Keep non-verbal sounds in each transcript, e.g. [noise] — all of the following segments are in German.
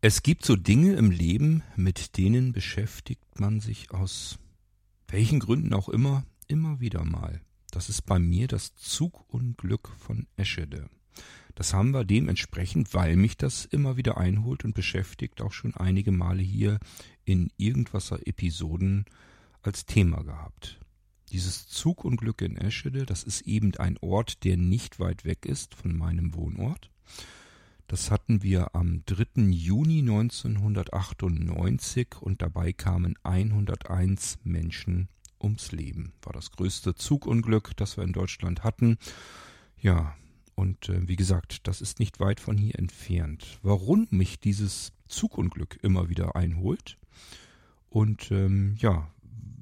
Es gibt so Dinge im Leben, mit denen beschäftigt man sich aus welchen Gründen auch immer, immer wieder mal. Das ist bei mir das Zugunglück von Eschede. Das haben wir dementsprechend, weil mich das immer wieder einholt und beschäftigt, auch schon einige Male hier in irgendwaser Episoden als Thema gehabt. Dieses Zugunglück in Eschede, das ist eben ein Ort, der nicht weit weg ist von meinem Wohnort. Das hatten wir am 3. Juni 1998 und dabei kamen 101 Menschen ums Leben. War das größte Zugunglück, das wir in Deutschland hatten. Ja, und äh, wie gesagt, das ist nicht weit von hier entfernt. Warum mich dieses Zugunglück immer wieder einholt und ähm, ja,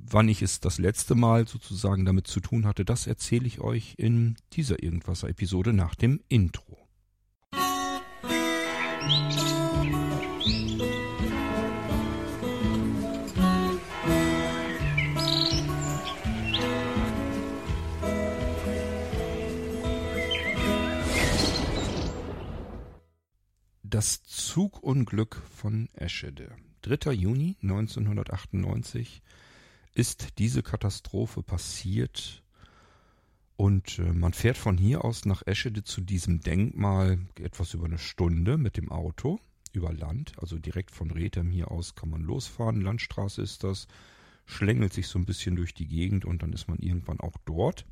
wann ich es das letzte Mal sozusagen damit zu tun hatte, das erzähle ich euch in dieser Irgendwasser-Episode nach dem Intro. Das Zugunglück von Eschede. 3. Juni 1998 ist diese Katastrophe passiert und äh, man fährt von hier aus nach Eschede zu diesem Denkmal etwas über eine Stunde mit dem Auto über Land, also direkt von Rethem hier aus kann man losfahren, Landstraße ist das, schlängelt sich so ein bisschen durch die Gegend und dann ist man irgendwann auch dort.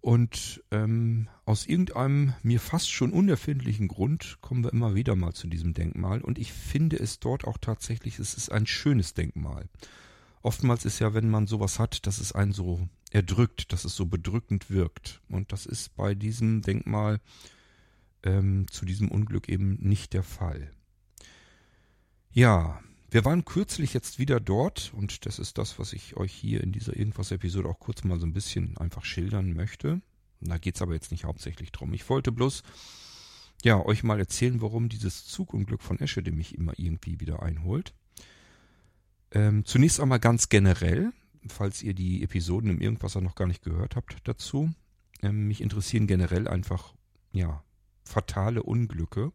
Und ähm, aus irgendeinem mir fast schon unerfindlichen Grund kommen wir immer wieder mal zu diesem Denkmal und ich finde es dort auch tatsächlich, es ist ein schönes Denkmal. Oftmals ist ja, wenn man sowas hat, dass es einen so erdrückt, dass es so bedrückend wirkt. Und das ist bei diesem Denkmal ähm, zu diesem Unglück eben nicht der Fall. Ja, wir waren kürzlich jetzt wieder dort und das ist das, was ich euch hier in dieser Irgendwas-Episode auch kurz mal so ein bisschen einfach schildern möchte. Da geht's aber jetzt nicht hauptsächlich drum. Ich wollte bloß ja euch mal erzählen, warum dieses Zugunglück von Eschede mich immer irgendwie wieder einholt. Ähm, zunächst einmal ganz generell, falls ihr die Episoden im Irgendwasser noch gar nicht gehört habt dazu. Ähm, mich interessieren generell einfach, ja, fatale Unglücke,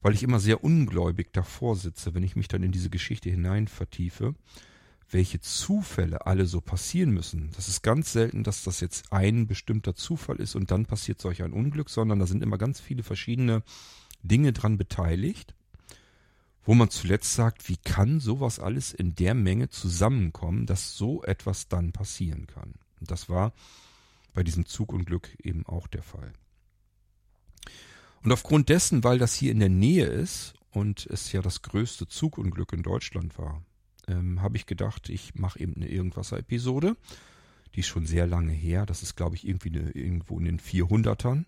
weil ich immer sehr ungläubig davor sitze, wenn ich mich dann in diese Geschichte hinein vertiefe, welche Zufälle alle so passieren müssen. Das ist ganz selten, dass das jetzt ein bestimmter Zufall ist und dann passiert solch ein Unglück, sondern da sind immer ganz viele verschiedene Dinge dran beteiligt wo man zuletzt sagt, wie kann sowas alles in der Menge zusammenkommen, dass so etwas dann passieren kann. Und das war bei diesem Zugunglück eben auch der Fall. Und aufgrund dessen, weil das hier in der Nähe ist und es ja das größte Zugunglück in Deutschland war, ähm, habe ich gedacht, ich mache eben eine Irgendwasser-Episode. Die ist schon sehr lange her. Das ist, glaube ich, irgendwie eine, irgendwo in den 400ern.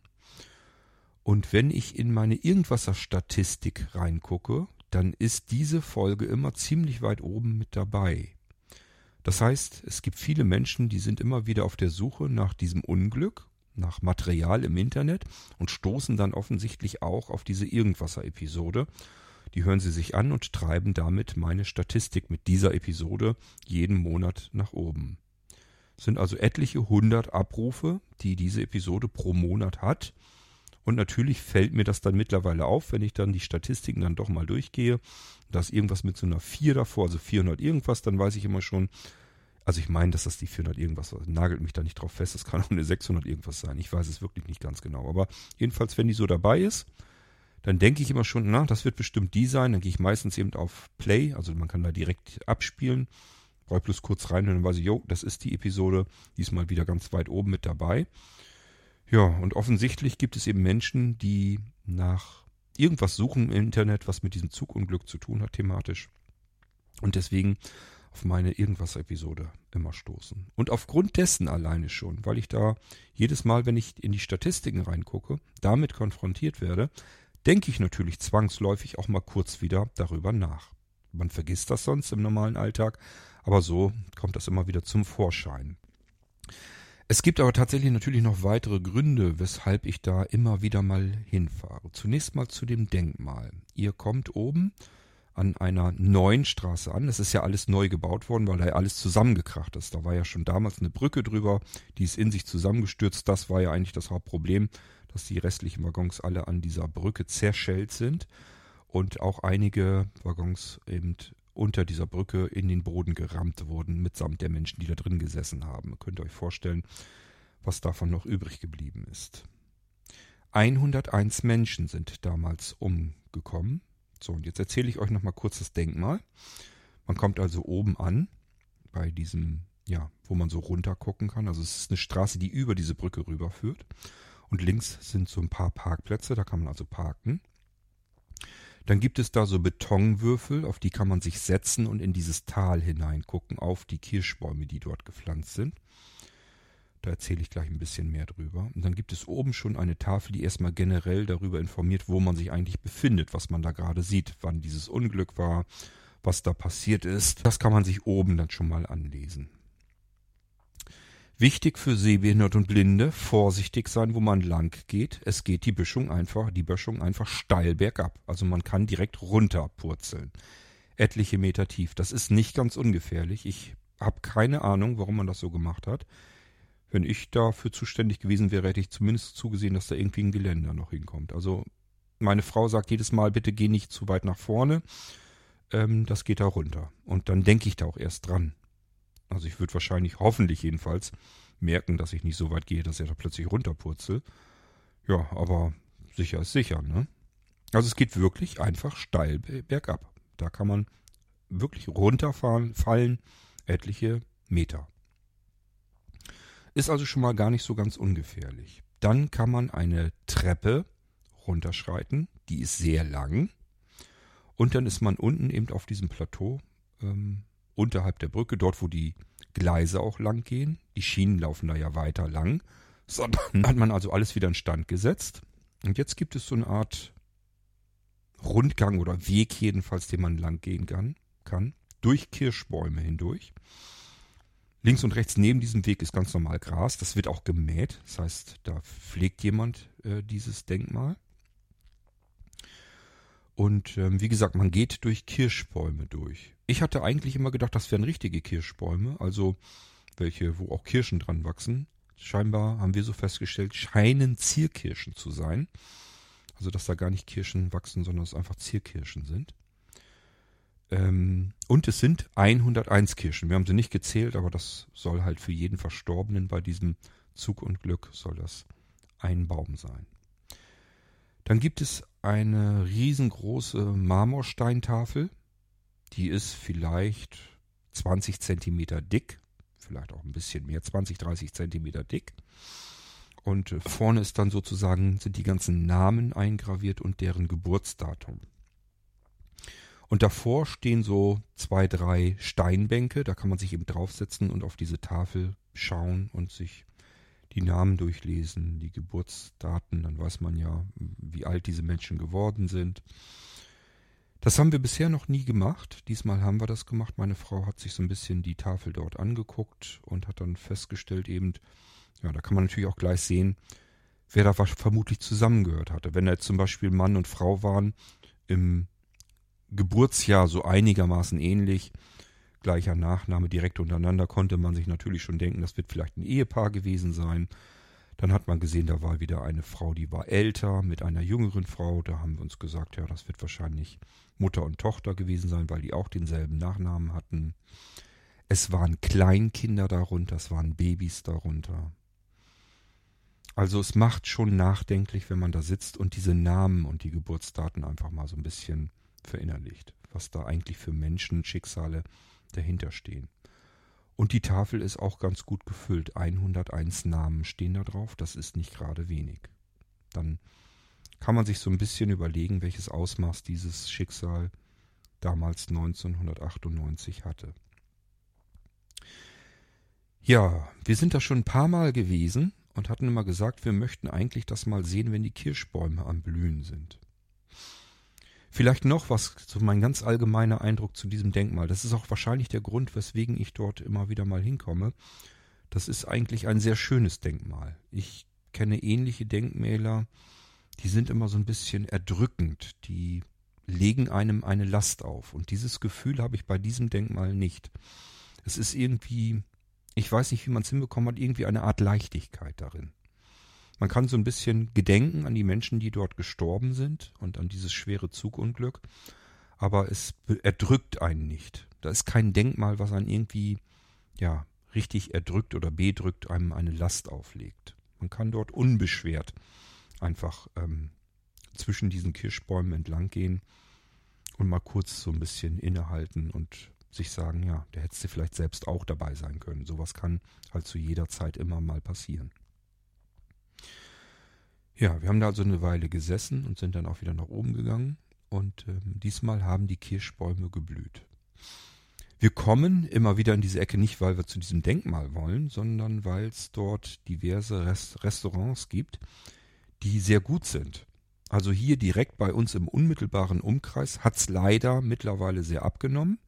Und wenn ich in meine Irgendwasser-Statistik reingucke, dann ist diese Folge immer ziemlich weit oben mit dabei. Das heißt, es gibt viele Menschen, die sind immer wieder auf der Suche nach diesem Unglück, nach Material im Internet und stoßen dann offensichtlich auch auf diese Irgendwasser-Episode. Die hören sie sich an und treiben damit meine Statistik mit dieser Episode jeden Monat nach oben. Es sind also etliche hundert Abrufe, die diese Episode pro Monat hat. Und natürlich fällt mir das dann mittlerweile auf, wenn ich dann die Statistiken dann doch mal durchgehe. Da ist irgendwas mit so einer 4 davor, also 400 irgendwas, dann weiß ich immer schon, also ich meine, dass das die 400 irgendwas war. Nagelt mich da nicht drauf fest, das kann auch eine 600 irgendwas sein. Ich weiß es wirklich nicht ganz genau. Aber jedenfalls, wenn die so dabei ist, dann denke ich immer schon, na, das wird bestimmt die sein. Dann gehe ich meistens eben auf Play, also man kann da direkt abspielen. Brauche bloß kurz rein und dann weiß ich, jo, das ist die Episode, diesmal wieder ganz weit oben mit dabei. Ja, und offensichtlich gibt es eben Menschen, die nach irgendwas suchen im Internet, was mit diesem Zugunglück zu tun hat, thematisch. Und deswegen auf meine Irgendwas-Episode immer stoßen. Und aufgrund dessen alleine schon, weil ich da jedes Mal, wenn ich in die Statistiken reingucke, damit konfrontiert werde, denke ich natürlich zwangsläufig auch mal kurz wieder darüber nach. Man vergisst das sonst im normalen Alltag, aber so kommt das immer wieder zum Vorschein. Es gibt aber tatsächlich natürlich noch weitere Gründe, weshalb ich da immer wieder mal hinfahre. Zunächst mal zu dem Denkmal. Ihr kommt oben an einer neuen Straße an. Das ist ja alles neu gebaut worden, weil da ja alles zusammengekracht ist. Da war ja schon damals eine Brücke drüber, die ist in sich zusammengestürzt. Das war ja eigentlich das Hauptproblem, dass die restlichen Waggons alle an dieser Brücke zerschellt sind. und auch einige Waggons eben unter dieser Brücke in den Boden gerammt wurden, mitsamt der Menschen, die da drin gesessen haben. Könnt ihr euch vorstellen, was davon noch übrig geblieben ist. 101 Menschen sind damals umgekommen. So, und jetzt erzähle ich euch nochmal kurz das Denkmal. Man kommt also oben an, bei diesem, ja, wo man so runter gucken kann. Also es ist eine Straße, die über diese Brücke rüberführt. Und links sind so ein paar Parkplätze, da kann man also parken. Dann gibt es da so Betonwürfel, auf die kann man sich setzen und in dieses Tal hineingucken, auf die Kirschbäume, die dort gepflanzt sind. Da erzähle ich gleich ein bisschen mehr drüber. Und dann gibt es oben schon eine Tafel, die erstmal generell darüber informiert, wo man sich eigentlich befindet, was man da gerade sieht, wann dieses Unglück war, was da passiert ist. Das kann man sich oben dann schon mal anlesen. Wichtig für Sehbehinderte und Blinde, vorsichtig sein, wo man lang geht. Es geht die Böschung einfach, die Böschung einfach steil bergab. Also man kann direkt runterpurzeln. Etliche Meter tief. Das ist nicht ganz ungefährlich. Ich habe keine Ahnung, warum man das so gemacht hat. Wenn ich dafür zuständig gewesen wäre, hätte ich zumindest zugesehen, dass da irgendwie ein Geländer noch hinkommt. Also meine Frau sagt jedes Mal, bitte geh nicht zu weit nach vorne. Ähm, das geht da runter. Und dann denke ich da auch erst dran. Also ich würde wahrscheinlich, hoffentlich jedenfalls, merken, dass ich nicht so weit gehe, dass er da plötzlich runterpurzel. Ja, aber sicher ist sicher, ne? Also es geht wirklich einfach steil bergab. Da kann man wirklich runterfahren, fallen etliche Meter. Ist also schon mal gar nicht so ganz ungefährlich. Dann kann man eine Treppe runterschreiten, die ist sehr lang. Und dann ist man unten eben auf diesem Plateau ähm, unterhalb der Brücke, dort wo die Gleise auch lang gehen. Die Schienen laufen da ja weiter lang. So, dann hat man also alles wieder in Stand gesetzt. Und jetzt gibt es so eine Art Rundgang oder Weg jedenfalls, den man lang gehen kann, kann durch Kirschbäume hindurch. Links und rechts neben diesem Weg ist ganz normal Gras. Das wird auch gemäht. Das heißt, da pflegt jemand äh, dieses Denkmal. Und ähm, wie gesagt, man geht durch Kirschbäume durch. Ich hatte eigentlich immer gedacht, das wären richtige Kirschbäume, also welche, wo auch Kirschen dran wachsen. Scheinbar haben wir so festgestellt, scheinen Zierkirschen zu sein. Also dass da gar nicht Kirschen wachsen, sondern es einfach Zierkirschen sind. Ähm, und es sind 101 Kirschen. Wir haben sie nicht gezählt, aber das soll halt für jeden Verstorbenen bei diesem Zug und Glück soll das ein Baum sein. Dann gibt es eine riesengroße Marmorsteintafel. Die ist vielleicht 20 Zentimeter dick, vielleicht auch ein bisschen mehr, 20, 30 Zentimeter dick. Und äh, vorne ist dann sozusagen, sind die ganzen Namen eingraviert und deren Geburtsdatum. Und davor stehen so zwei, drei Steinbänke, da kann man sich eben draufsetzen und auf diese Tafel schauen und sich die Namen durchlesen, die Geburtsdaten, dann weiß man ja, wie alt diese Menschen geworden sind. Das haben wir bisher noch nie gemacht. Diesmal haben wir das gemacht. Meine Frau hat sich so ein bisschen die Tafel dort angeguckt und hat dann festgestellt eben, ja, da kann man natürlich auch gleich sehen, wer da vermutlich zusammengehört hatte. Wenn da jetzt zum Beispiel Mann und Frau waren, im Geburtsjahr so einigermaßen ähnlich, gleicher Nachname direkt untereinander, konnte man sich natürlich schon denken, das wird vielleicht ein Ehepaar gewesen sein. Dann hat man gesehen, da war wieder eine Frau, die war älter mit einer jüngeren Frau. Da haben wir uns gesagt, ja, das wird wahrscheinlich Mutter und Tochter gewesen sein, weil die auch denselben Nachnamen hatten. Es waren Kleinkinder darunter, es waren Babys darunter. Also es macht schon nachdenklich, wenn man da sitzt und diese Namen und die Geburtsdaten einfach mal so ein bisschen verinnerlicht, was da eigentlich für Menschenschicksale dahinter stehen. Und die Tafel ist auch ganz gut gefüllt. 101 Namen stehen da drauf. Das ist nicht gerade wenig. Dann kann man sich so ein bisschen überlegen, welches Ausmaß dieses Schicksal damals 1998 hatte. Ja, wir sind da schon ein paar Mal gewesen und hatten immer gesagt, wir möchten eigentlich das mal sehen, wenn die Kirschbäume am Blühen sind. Vielleicht noch was, so mein ganz allgemeiner Eindruck zu diesem Denkmal. Das ist auch wahrscheinlich der Grund, weswegen ich dort immer wieder mal hinkomme. Das ist eigentlich ein sehr schönes Denkmal. Ich kenne ähnliche Denkmäler, die sind immer so ein bisschen erdrückend. Die legen einem eine Last auf. Und dieses Gefühl habe ich bei diesem Denkmal nicht. Es ist irgendwie, ich weiß nicht, wie man es hinbekommen hat, irgendwie eine Art Leichtigkeit darin. Man kann so ein bisschen gedenken an die Menschen, die dort gestorben sind und an dieses schwere Zugunglück. Aber es erdrückt einen nicht. Da ist kein Denkmal, was einen irgendwie, ja, richtig erdrückt oder bedrückt, einem eine Last auflegt. Man kann dort unbeschwert einfach ähm, zwischen diesen Kirschbäumen entlang gehen und mal kurz so ein bisschen innehalten und sich sagen, ja, der hättest du vielleicht selbst auch dabei sein können. Sowas kann halt zu jeder Zeit immer mal passieren. Ja, wir haben da also eine Weile gesessen und sind dann auch wieder nach oben gegangen und ähm, diesmal haben die Kirschbäume geblüht. Wir kommen immer wieder in diese Ecke nicht, weil wir zu diesem Denkmal wollen, sondern weil es dort diverse Rest Restaurants gibt, die sehr gut sind. Also hier direkt bei uns im unmittelbaren Umkreis hat es leider mittlerweile sehr abgenommen.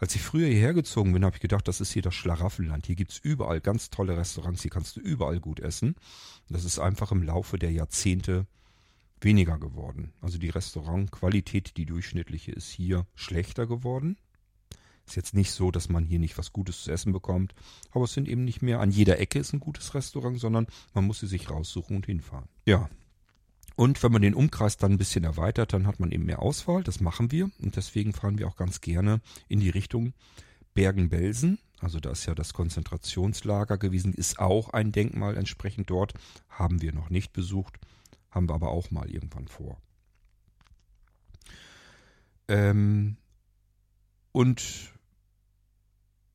Als ich früher hierher gezogen bin, habe ich gedacht, das ist hier das Schlaraffenland. Hier gibt es überall ganz tolle Restaurants, hier kannst du überall gut essen. Das ist einfach im Laufe der Jahrzehnte weniger geworden. Also die Restaurantqualität, die durchschnittliche, ist hier schlechter geworden. Ist jetzt nicht so, dass man hier nicht was Gutes zu essen bekommt, aber es sind eben nicht mehr an jeder Ecke ist ein gutes Restaurant, sondern man muss sie sich raussuchen und hinfahren. Ja, und wenn man den Umkreis dann ein bisschen erweitert, dann hat man eben mehr Auswahl. Das machen wir. Und deswegen fahren wir auch ganz gerne in die Richtung Bergen-Belsen. Also da ist ja das Konzentrationslager gewesen, ist auch ein Denkmal entsprechend dort. Haben wir noch nicht besucht, haben wir aber auch mal irgendwann vor. Ähm, und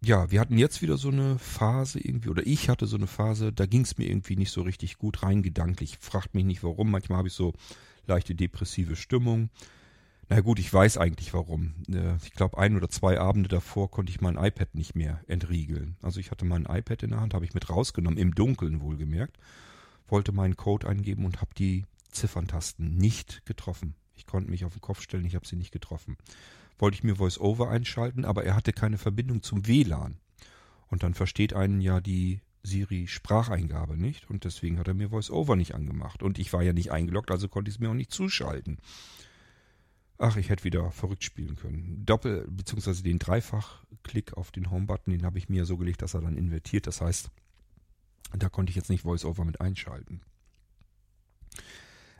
ja, wir hatten jetzt wieder so eine Phase irgendwie, oder ich hatte so eine Phase, da ging es mir irgendwie nicht so richtig gut rein gedanklich. Fragt mich nicht warum, manchmal habe ich so leichte depressive Stimmung. Na gut, ich weiß eigentlich warum. Äh, ich glaube, ein oder zwei Abende davor konnte ich mein iPad nicht mehr entriegeln. Also ich hatte mein iPad in der Hand, habe ich mit rausgenommen, im Dunkeln wohlgemerkt, wollte meinen Code eingeben und habe die Zifferntasten nicht getroffen. Ich konnte mich auf den Kopf stellen, ich habe sie nicht getroffen wollte ich mir VoiceOver einschalten, aber er hatte keine Verbindung zum WLAN. Und dann versteht einen ja die Siri-Spracheingabe nicht und deswegen hat er mir VoiceOver nicht angemacht. Und ich war ja nicht eingeloggt, also konnte ich es mir auch nicht zuschalten. Ach, ich hätte wieder verrückt spielen können. Doppel- bzw. den Dreifach-Klick auf den Home-Button, den habe ich mir so gelegt, dass er dann invertiert. Das heißt, da konnte ich jetzt nicht VoiceOver mit einschalten.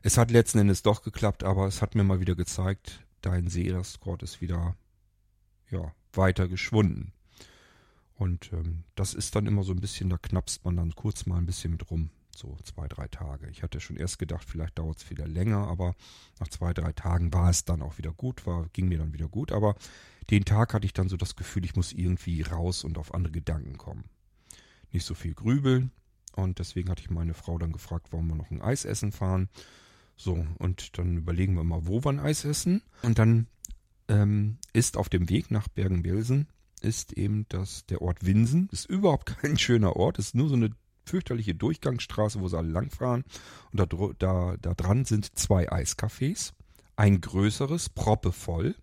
Es hat letzten Endes doch geklappt, aber es hat mir mal wieder gezeigt, dein Seerescord ist wieder ja, weiter geschwunden. Und ähm, das ist dann immer so ein bisschen, da knappst man dann kurz mal ein bisschen mit rum. So zwei, drei Tage. Ich hatte schon erst gedacht, vielleicht dauert es wieder länger, aber nach zwei, drei Tagen war es dann auch wieder gut, war, ging mir dann wieder gut. Aber den Tag hatte ich dann so das Gefühl, ich muss irgendwie raus und auf andere Gedanken kommen. Nicht so viel grübeln. Und deswegen hatte ich meine Frau dann gefragt, wollen wir noch ein Eis essen fahren? So, und dann überlegen wir mal, wo wir ein Eis essen. Und dann ähm, ist auf dem Weg nach Bergen-Belsen ist eben das, der Ort Winsen. Ist überhaupt [laughs] kein schöner Ort, ist nur so eine fürchterliche Durchgangsstraße, wo sie alle langfahren. Und da, da, da dran sind zwei Eiscafés. Ein größeres, proppevoll.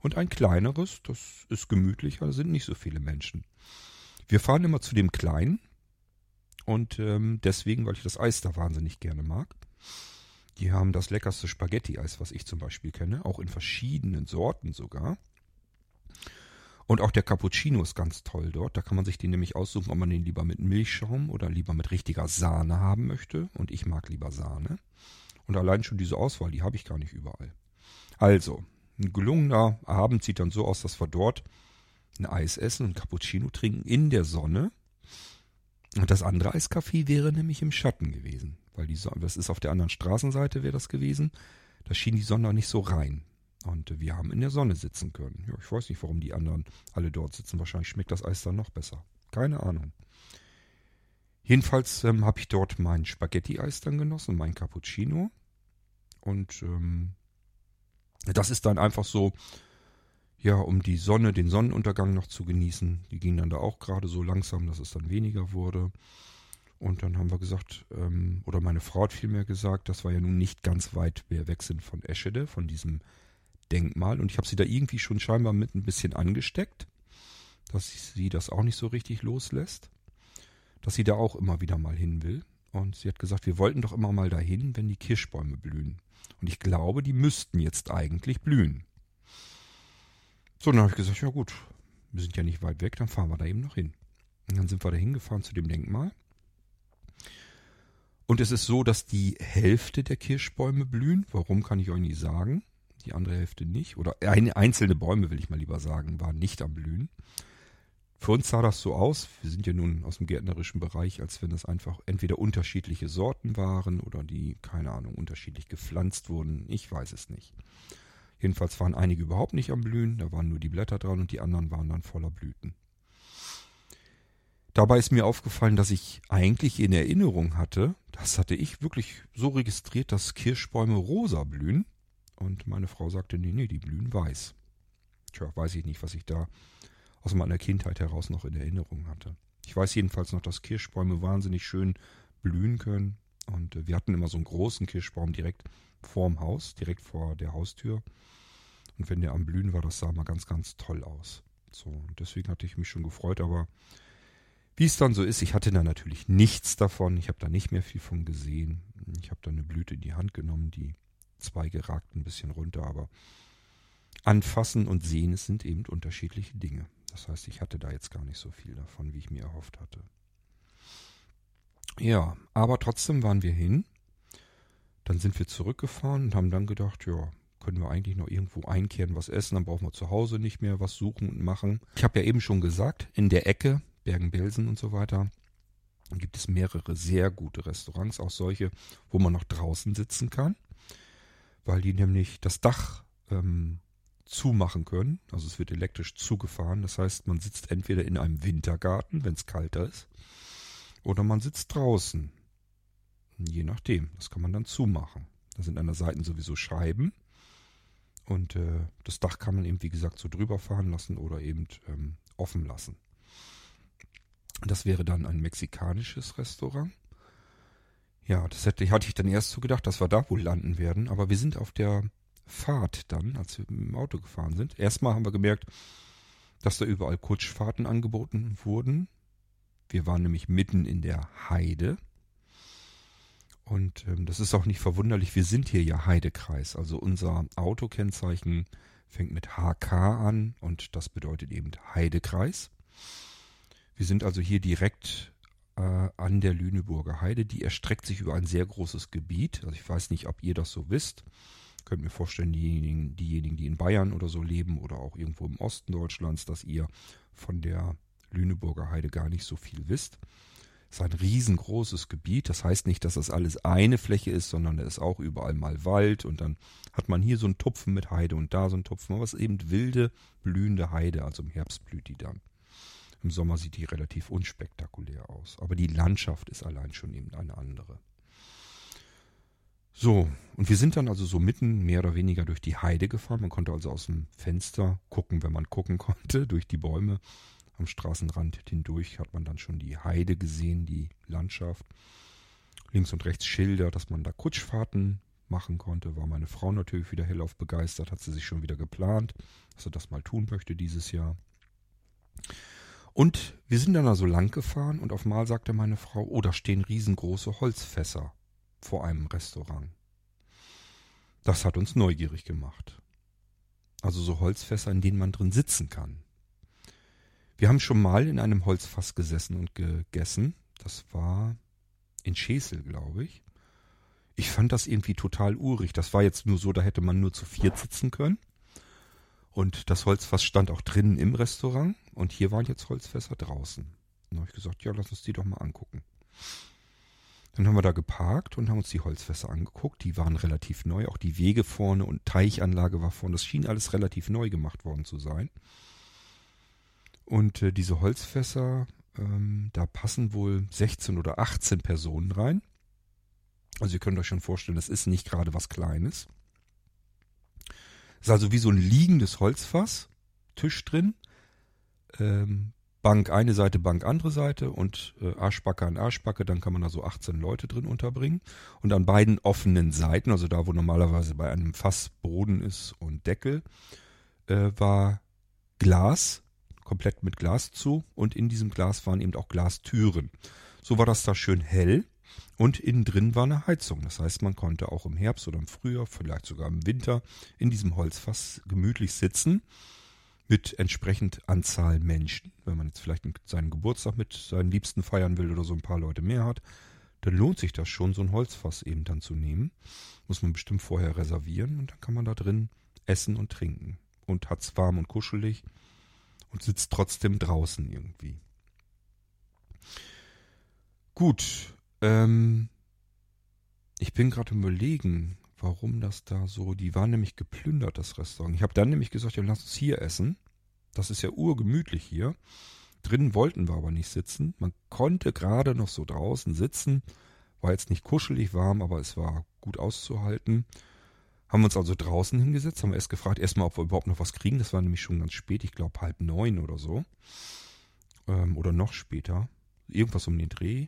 Und ein kleineres, das ist gemütlicher, da sind nicht so viele Menschen. Wir fahren immer zu dem kleinen. Und ähm, deswegen, weil ich das Eis da wahnsinnig gerne mag. Die haben das leckerste Spaghetti-Eis, was ich zum Beispiel kenne, auch in verschiedenen Sorten sogar. Und auch der Cappuccino ist ganz toll dort. Da kann man sich den nämlich aussuchen, ob man den lieber mit Milchschaum oder lieber mit richtiger Sahne haben möchte. Und ich mag lieber Sahne. Und allein schon diese Auswahl, die habe ich gar nicht überall. Also, ein gelungener Abend sieht dann so aus, dass wir dort ein Eis essen und Cappuccino trinken in der Sonne. Und das andere Eiscafé wäre nämlich im Schatten gewesen weil die Sonne, das ist auf der anderen Straßenseite wäre das gewesen. Da schien die Sonne nicht so rein. Und wir haben in der Sonne sitzen können. Ja, ich weiß nicht, warum die anderen alle dort sitzen. Wahrscheinlich schmeckt das Eis dann noch besser. Keine Ahnung. Jedenfalls ähm, habe ich dort mein Spaghetti-Eis dann genossen, mein Cappuccino. Und ähm, das ist dann einfach so, ja, um die Sonne, den Sonnenuntergang noch zu genießen. Die ging dann da auch gerade so langsam, dass es dann weniger wurde. Und dann haben wir gesagt, ähm, oder meine Frau hat vielmehr gesagt, dass wir ja nun nicht ganz weit weg sind von Eschede, von diesem Denkmal. Und ich habe sie da irgendwie schon scheinbar mit ein bisschen angesteckt, dass sie das auch nicht so richtig loslässt. Dass sie da auch immer wieder mal hin will. Und sie hat gesagt, wir wollten doch immer mal dahin, wenn die Kirschbäume blühen. Und ich glaube, die müssten jetzt eigentlich blühen. So, dann habe ich gesagt, ja gut, wir sind ja nicht weit weg, dann fahren wir da eben noch hin. Und dann sind wir da hingefahren zu dem Denkmal. Und es ist so, dass die Hälfte der Kirschbäume blühen. Warum kann ich euch nicht sagen? Die andere Hälfte nicht. Oder eine, einzelne Bäume, will ich mal lieber sagen, waren nicht am Blühen. Für uns sah das so aus, wir sind ja nun aus dem gärtnerischen Bereich, als wenn das einfach entweder unterschiedliche Sorten waren oder die, keine Ahnung, unterschiedlich gepflanzt wurden. Ich weiß es nicht. Jedenfalls waren einige überhaupt nicht am Blühen, da waren nur die Blätter dran und die anderen waren dann voller Blüten. Dabei ist mir aufgefallen, dass ich eigentlich in Erinnerung hatte, das hatte ich wirklich so registriert, dass Kirschbäume rosa blühen. Und meine Frau sagte, nee, nee, die blühen weiß. Tja, weiß ich nicht, was ich da aus meiner Kindheit heraus noch in Erinnerung hatte. Ich weiß jedenfalls noch, dass Kirschbäume wahnsinnig schön blühen können. Und äh, wir hatten immer so einen großen Kirschbaum direkt vorm Haus, direkt vor der Haustür. Und wenn der am Blühen war, das sah mal ganz, ganz toll aus. So, und deswegen hatte ich mich schon gefreut, aber wie es dann so ist, ich hatte da natürlich nichts davon. Ich habe da nicht mehr viel von gesehen. Ich habe da eine Blüte in die Hand genommen, die Zweige ragten ein bisschen runter, aber anfassen und sehen, es sind eben unterschiedliche Dinge. Das heißt, ich hatte da jetzt gar nicht so viel davon, wie ich mir erhofft hatte. Ja, aber trotzdem waren wir hin. Dann sind wir zurückgefahren und haben dann gedacht, ja, können wir eigentlich noch irgendwo einkehren, was essen, dann brauchen wir zu Hause nicht mehr was suchen und machen. Ich habe ja eben schon gesagt, in der Ecke, Bergen-Belsen und so weiter, gibt es mehrere sehr gute Restaurants, auch solche, wo man noch draußen sitzen kann, weil die nämlich das Dach ähm, zumachen können. Also es wird elektrisch zugefahren. Das heißt, man sitzt entweder in einem Wintergarten, wenn es kalter ist, oder man sitzt draußen. Je nachdem. Das kann man dann zumachen. Da sind an der Seite sowieso Scheiben. Und äh, das Dach kann man eben, wie gesagt, so drüber fahren lassen oder eben ähm, offen lassen. Das wäre dann ein mexikanisches Restaurant. Ja, das hätte, hatte ich dann erst so gedacht, dass wir da wohl landen werden. Aber wir sind auf der Fahrt dann, als wir im Auto gefahren sind. Erstmal haben wir gemerkt, dass da überall Kutschfahrten angeboten wurden. Wir waren nämlich mitten in der Heide. Und ähm, das ist auch nicht verwunderlich, wir sind hier ja Heidekreis. Also unser Autokennzeichen fängt mit HK an und das bedeutet eben Heidekreis. Wir sind also hier direkt äh, an der Lüneburger Heide. Die erstreckt sich über ein sehr großes Gebiet. Also ich weiß nicht, ob ihr das so wisst könnte mir vorstellen, diejenigen, diejenigen, die in Bayern oder so leben oder auch irgendwo im Osten Deutschlands, dass ihr von der Lüneburger Heide gar nicht so viel wisst. Es ist ein riesengroßes Gebiet. Das heißt nicht, dass das alles eine Fläche ist, sondern da ist auch überall mal Wald und dann hat man hier so einen Tupfen mit Heide und da so einen Tupfen. Aber es ist eben wilde, blühende Heide. Also im Herbst blüht die dann. Im Sommer sieht die relativ unspektakulär aus. Aber die Landschaft ist allein schon eben eine andere. So, und wir sind dann also so mitten mehr oder weniger durch die Heide gefahren. Man konnte also aus dem Fenster gucken, wenn man gucken [laughs] konnte, durch die Bäume. Am Straßenrand hindurch hat man dann schon die Heide gesehen, die Landschaft. Links und rechts Schilder, dass man da Kutschfahrten machen konnte. War meine Frau natürlich wieder hellauf begeistert, hat sie sich schon wieder geplant, dass sie das mal tun möchte dieses Jahr. Und wir sind dann also lang gefahren und auf einmal sagte meine Frau, oh, da stehen riesengroße Holzfässer vor einem Restaurant. Das hat uns neugierig gemacht. Also so Holzfässer, in denen man drin sitzen kann. Wir haben schon mal in einem Holzfass gesessen und gegessen. Das war in Schesel, glaube ich. Ich fand das irgendwie total urig. Das war jetzt nur so, da hätte man nur zu viert sitzen können. Und das Holzfass stand auch drinnen im Restaurant. Und hier waren jetzt Holzfässer draußen. Dann habe ich gesagt, ja, lass uns die doch mal angucken. Dann haben wir da geparkt und haben uns die Holzfässer angeguckt. Die waren relativ neu. Auch die Wege vorne und Teichanlage war vorne. Das schien alles relativ neu gemacht worden zu sein. Und äh, diese Holzfässer, ähm, da passen wohl 16 oder 18 Personen rein. Also ihr könnt euch schon vorstellen, das ist nicht gerade was Kleines. Das ist also wie so ein liegendes Holzfass, Tisch drin, ähm, Bank eine Seite, Bank andere Seite und äh, Arschbacke an Arschbacke, dann kann man da so 18 Leute drin unterbringen. Und an beiden offenen Seiten, also da, wo normalerweise bei einem Fass Boden ist und Deckel, äh, war Glas, komplett mit Glas zu und in diesem Glas waren eben auch Glastüren. So war das da schön hell und innen drin war eine Heizung. Das heißt, man konnte auch im Herbst oder im Frühjahr, vielleicht sogar im Winter, in diesem Holzfass gemütlich sitzen mit entsprechend Anzahl Menschen. Wenn man jetzt vielleicht seinen Geburtstag mit seinen Liebsten feiern will oder so ein paar Leute mehr hat, dann lohnt sich das schon, so ein Holzfass eben dann zu nehmen. Muss man bestimmt vorher reservieren und dann kann man da drin essen und trinken. Und hat's warm und kuschelig und sitzt trotzdem draußen irgendwie. Gut, ähm, ich bin gerade überlegen, warum das da so, die waren nämlich geplündert, das Restaurant. Ich habe dann nämlich gesagt, ja, lass uns hier essen. Das ist ja urgemütlich hier. Drinnen wollten wir aber nicht sitzen. Man konnte gerade noch so draußen sitzen. War jetzt nicht kuschelig warm, aber es war gut auszuhalten. Haben uns also draußen hingesetzt, haben erst gefragt, erstmal, ob wir überhaupt noch was kriegen. Das war nämlich schon ganz spät, ich glaube halb neun oder so. Ähm, oder noch später. Irgendwas um den Dreh.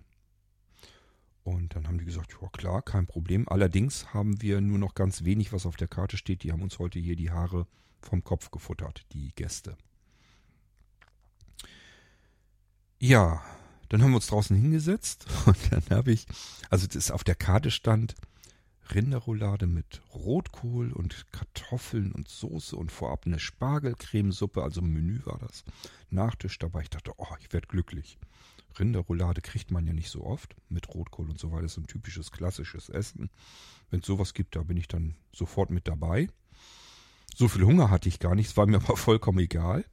Und dann haben die gesagt, ja klar, kein Problem. Allerdings haben wir nur noch ganz wenig, was auf der Karte steht. Die haben uns heute hier die Haare vom Kopf gefuttert, die Gäste. Ja, dann haben wir uns draußen hingesetzt [laughs] und dann habe ich, also das auf der Karte stand Rinderroulade mit Rotkohl und Kartoffeln und Soße und vorab eine Spargelcremesuppe, also Menü war das. Nachtisch dabei. Ich dachte, oh, ich werde glücklich. Rinderroulade kriegt man ja nicht so oft mit Rotkohl und so weiter. Das ist ein typisches klassisches Essen. Wenn es sowas gibt, da bin ich dann sofort mit dabei. So viel Hunger hatte ich gar nicht, es war mir [laughs] aber vollkommen egal.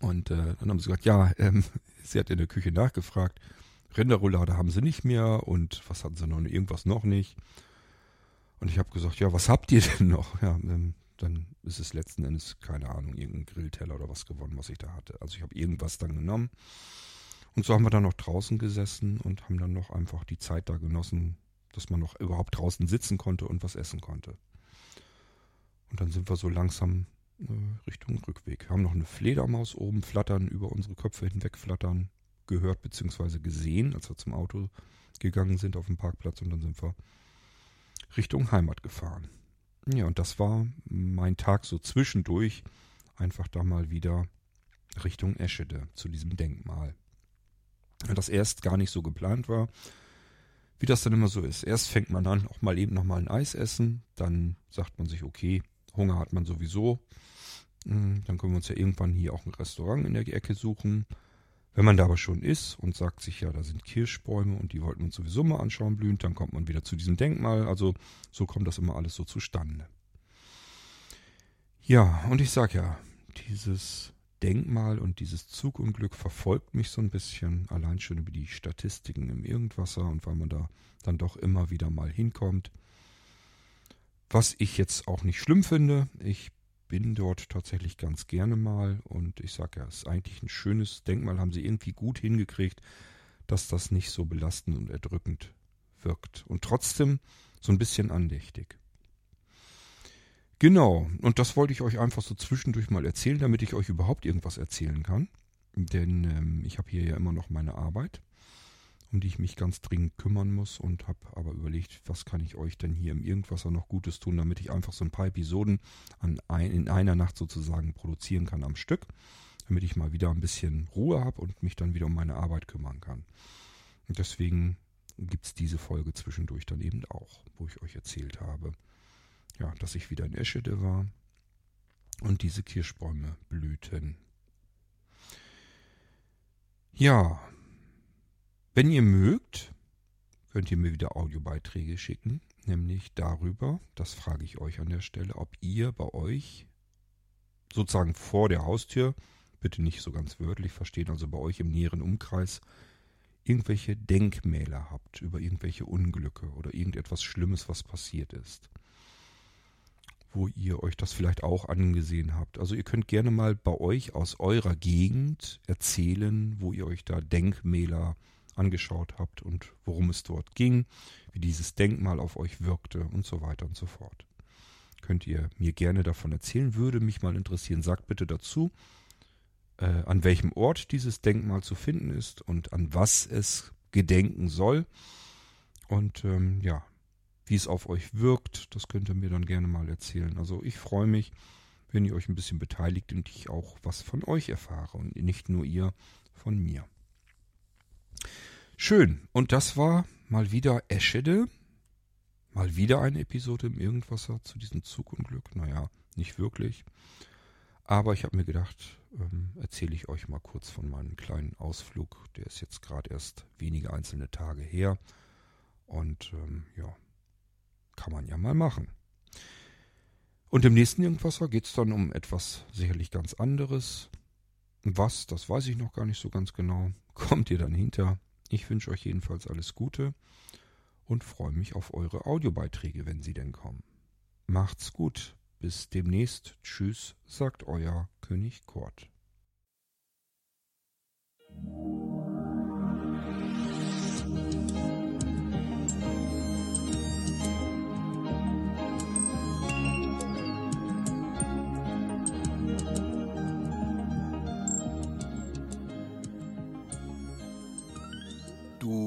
Und äh, dann haben sie gesagt, ja, ähm, [laughs] sie hat in der Küche nachgefragt, Rinderroulade haben sie nicht mehr und was hatten sie noch, irgendwas noch nicht. Und ich habe gesagt, ja, was habt ihr denn noch? Ja, dann ist es letzten Endes, keine Ahnung, irgendein Grillteller oder was gewonnen, was ich da hatte. Also ich habe irgendwas dann genommen. Und so haben wir dann noch draußen gesessen und haben dann noch einfach die Zeit da genossen, dass man noch überhaupt draußen sitzen konnte und was essen konnte. Und dann sind wir so langsam äh, Richtung Rückweg. Wir haben noch eine Fledermaus oben flattern, über unsere Köpfe hinweg flattern, gehört bzw. gesehen, als wir zum Auto gegangen sind auf dem Parkplatz und dann sind wir Richtung Heimat gefahren. Ja, und das war mein Tag so zwischendurch, einfach da mal wieder Richtung Eschede zu diesem Denkmal. Das erst gar nicht so geplant war, wie das dann immer so ist. Erst fängt man an, auch mal eben noch mal ein Eis essen, dann sagt man sich, okay, Hunger hat man sowieso. Hm, dann können wir uns ja irgendwann hier auch ein Restaurant in der Ecke suchen. Wenn man da aber schon ist und sagt sich, ja, da sind Kirschbäume und die wollten wir uns sowieso mal anschauen blühend, dann kommt man wieder zu diesem Denkmal. Also so kommt das immer alles so zustande. Ja, und ich sag ja, dieses Denkmal und dieses Zugunglück verfolgt mich so ein bisschen, allein schon über die Statistiken im Irgendwasser und weil man da dann doch immer wieder mal hinkommt. Was ich jetzt auch nicht schlimm finde. Ich bin dort tatsächlich ganz gerne mal und ich sage ja, es ist eigentlich ein schönes Denkmal, haben sie irgendwie gut hingekriegt, dass das nicht so belastend und erdrückend wirkt und trotzdem so ein bisschen andächtig. Genau, und das wollte ich euch einfach so zwischendurch mal erzählen, damit ich euch überhaupt irgendwas erzählen kann. Denn ähm, ich habe hier ja immer noch meine Arbeit um die ich mich ganz dringend kümmern muss und habe aber überlegt, was kann ich euch denn hier im Irgendwasser noch Gutes tun, damit ich einfach so ein paar Episoden an ein, in einer Nacht sozusagen produzieren kann am Stück, damit ich mal wieder ein bisschen Ruhe habe und mich dann wieder um meine Arbeit kümmern kann. Und deswegen gibt es diese Folge zwischendurch dann eben auch, wo ich euch erzählt habe, ja, dass ich wieder in Eschede war und diese Kirschbäume blühten. Ja, wenn ihr mögt, könnt ihr mir wieder Audiobeiträge schicken, nämlich darüber, das frage ich euch an der Stelle, ob ihr bei euch sozusagen vor der Haustür, bitte nicht so ganz wörtlich verstehen, also bei euch im näheren Umkreis, irgendwelche Denkmäler habt über irgendwelche Unglücke oder irgendetwas Schlimmes, was passiert ist. Wo ihr euch das vielleicht auch angesehen habt. Also ihr könnt gerne mal bei euch aus eurer Gegend erzählen, wo ihr euch da Denkmäler angeschaut habt und worum es dort ging, wie dieses Denkmal auf euch wirkte und so weiter und so fort. Könnt ihr mir gerne davon erzählen, würde mich mal interessieren. Sagt bitte dazu, äh, an welchem Ort dieses Denkmal zu finden ist und an was es gedenken soll. Und ähm, ja, wie es auf euch wirkt, das könnt ihr mir dann gerne mal erzählen. Also ich freue mich, wenn ihr euch ein bisschen beteiligt und ich auch was von euch erfahre und nicht nur ihr von mir. Schön. Und das war mal wieder Eschede. Mal wieder eine Episode im Irgendwasser zu diesem Zugunglück. Naja, nicht wirklich. Aber ich habe mir gedacht, ähm, erzähle ich euch mal kurz von meinem kleinen Ausflug. Der ist jetzt gerade erst wenige einzelne Tage her. Und ähm, ja, kann man ja mal machen. Und im nächsten Irgendwasser geht es dann um etwas sicherlich ganz anderes. Was, das weiß ich noch gar nicht so ganz genau. [laughs] Kommt ihr dann hinter. Ich wünsche euch jedenfalls alles Gute und freue mich auf eure Audiobeiträge, wenn sie denn kommen. Macht's gut. Bis demnächst. Tschüss, sagt euer König Kurt.